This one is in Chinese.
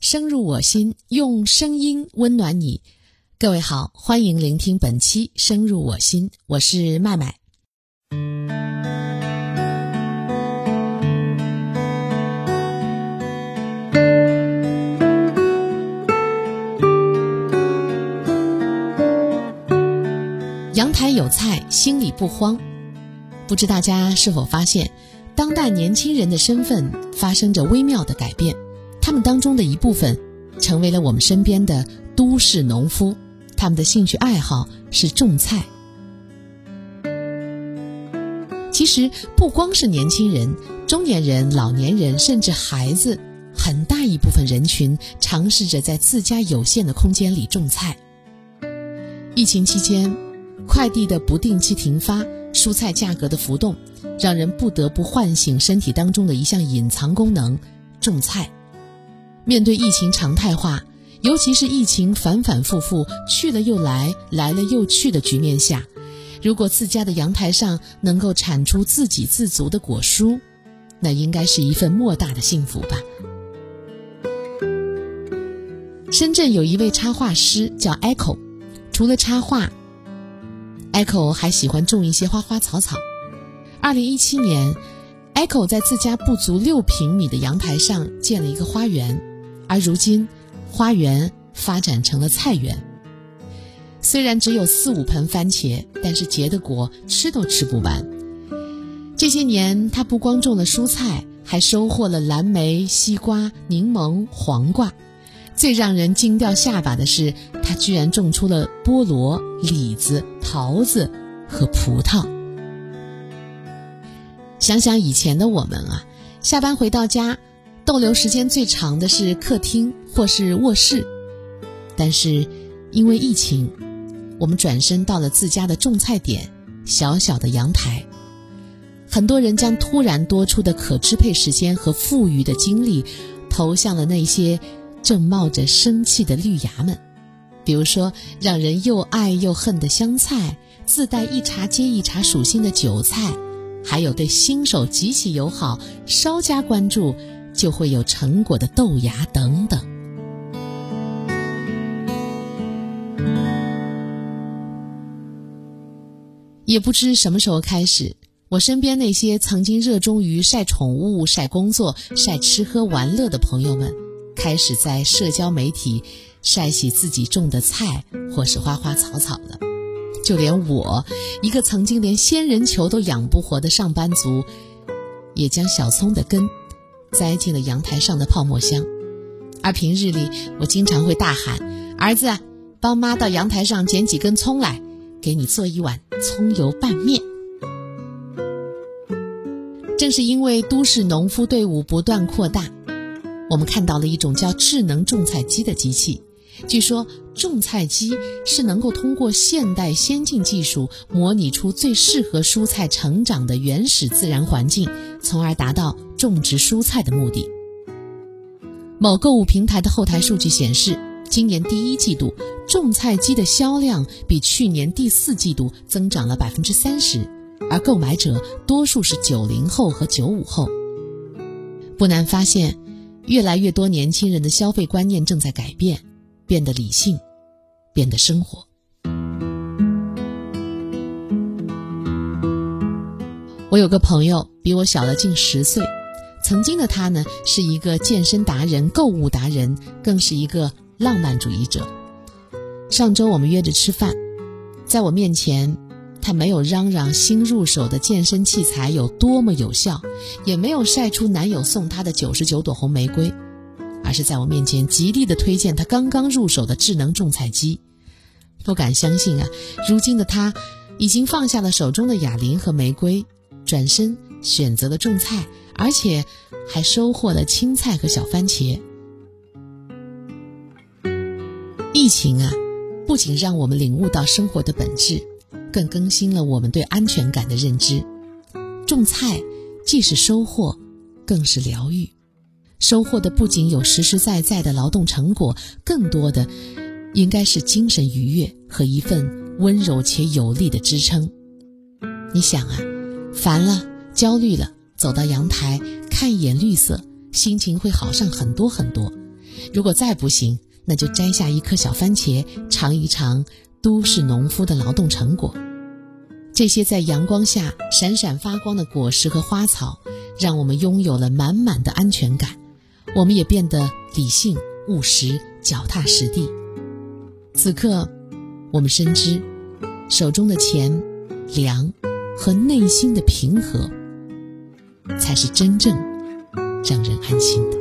深入我心，用声音温暖你。各位好，欢迎聆听本期《声入我心》，我是麦麦。阳台有菜，心里不慌。不知大家是否发现，当代年轻人的身份发生着微妙的改变。他们当中的一部分，成为了我们身边的都市农夫。他们的兴趣爱好是种菜。其实不光是年轻人，中年人、老年人，甚至孩子，很大一部分人群尝试着在自家有限的空间里种菜。疫情期间，快递的不定期停发，蔬菜价格的浮动，让人不得不唤醒身体当中的一项隐藏功能——种菜。面对疫情常态化，尤其是疫情反反复复、去了又来、来了又去的局面下，如果自家的阳台上能够产出自给自足的果蔬，那应该是一份莫大的幸福吧。深圳有一位插画师叫 Echo，除了插画，Echo 还喜欢种一些花花草草。二零一七年，Echo 在自家不足六平米的阳台上建了一个花园。而如今，花园发展成了菜园。虽然只有四五盆番茄，但是结的果吃都吃不完。这些年，他不光种了蔬菜，还收获了蓝莓、西瓜、柠檬、黄瓜。最让人惊掉下巴的是，他居然种出了菠萝、李子、桃子和葡萄。想想以前的我们啊，下班回到家。逗留时间最长的是客厅或是卧室，但是因为疫情，我们转身到了自家的种菜点——小小的阳台。很多人将突然多出的可支配时间和富余的精力，投向了那些正冒着生气的绿芽们，比如说让人又爱又恨的香菜，自带一茬接一茬属性的韭菜，还有对新手极其友好、稍加关注。就会有成果的豆芽等等。也不知什么时候开始，我身边那些曾经热衷于晒宠物、晒工作、晒吃喝玩乐的朋友们，开始在社交媒体晒起自己种的菜或是花花草草了。就连我，一个曾经连仙人球都养不活的上班族，也将小葱的根。栽进了阳台上的泡沫箱，而平日里我经常会大喊：“儿子，帮妈到阳台上捡几根葱来，给你做一碗葱油拌面。”正是因为都市农夫队伍不断扩大，我们看到了一种叫智能种菜机的机器。据说，种菜机是能够通过现代先进技术模拟出最适合蔬菜成长的原始自然环境，从而达到种植蔬菜的目的。某购物平台的后台数据显示，今年第一季度种菜机的销量比去年第四季度增长了百分之三十，而购买者多数是九零后和九五后。不难发现，越来越多年轻人的消费观念正在改变。变得理性，变得生活。我有个朋友比我小了近十岁，曾经的他呢是一个健身达人、购物达人，更是一个浪漫主义者。上周我们约着吃饭，在我面前，他没有嚷嚷新入手的健身器材有多么有效，也没有晒出男友送他的九十九朵红玫瑰。而是在我面前极力的推荐他刚刚入手的智能种菜机，不敢相信啊！如今的他已经放下了手中的哑铃和玫瑰，转身选择了种菜，而且还收获了青菜和小番茄。疫情啊，不仅让我们领悟到生活的本质，更更新了我们对安全感的认知。种菜既是收获，更是疗愈。收获的不仅有实实在在的劳动成果，更多的应该是精神愉悦和一份温柔且有力的支撑。你想啊，烦了、焦虑了，走到阳台看一眼绿色，心情会好上很多很多。如果再不行，那就摘下一颗小番茄，尝一尝都市农夫的劳动成果。这些在阳光下闪闪发光的果实和花草，让我们拥有了满满的安全感。我们也变得理性、务实、脚踏实地。此刻，我们深知，手中的钱、粮和内心的平和，才是真正让人安心的。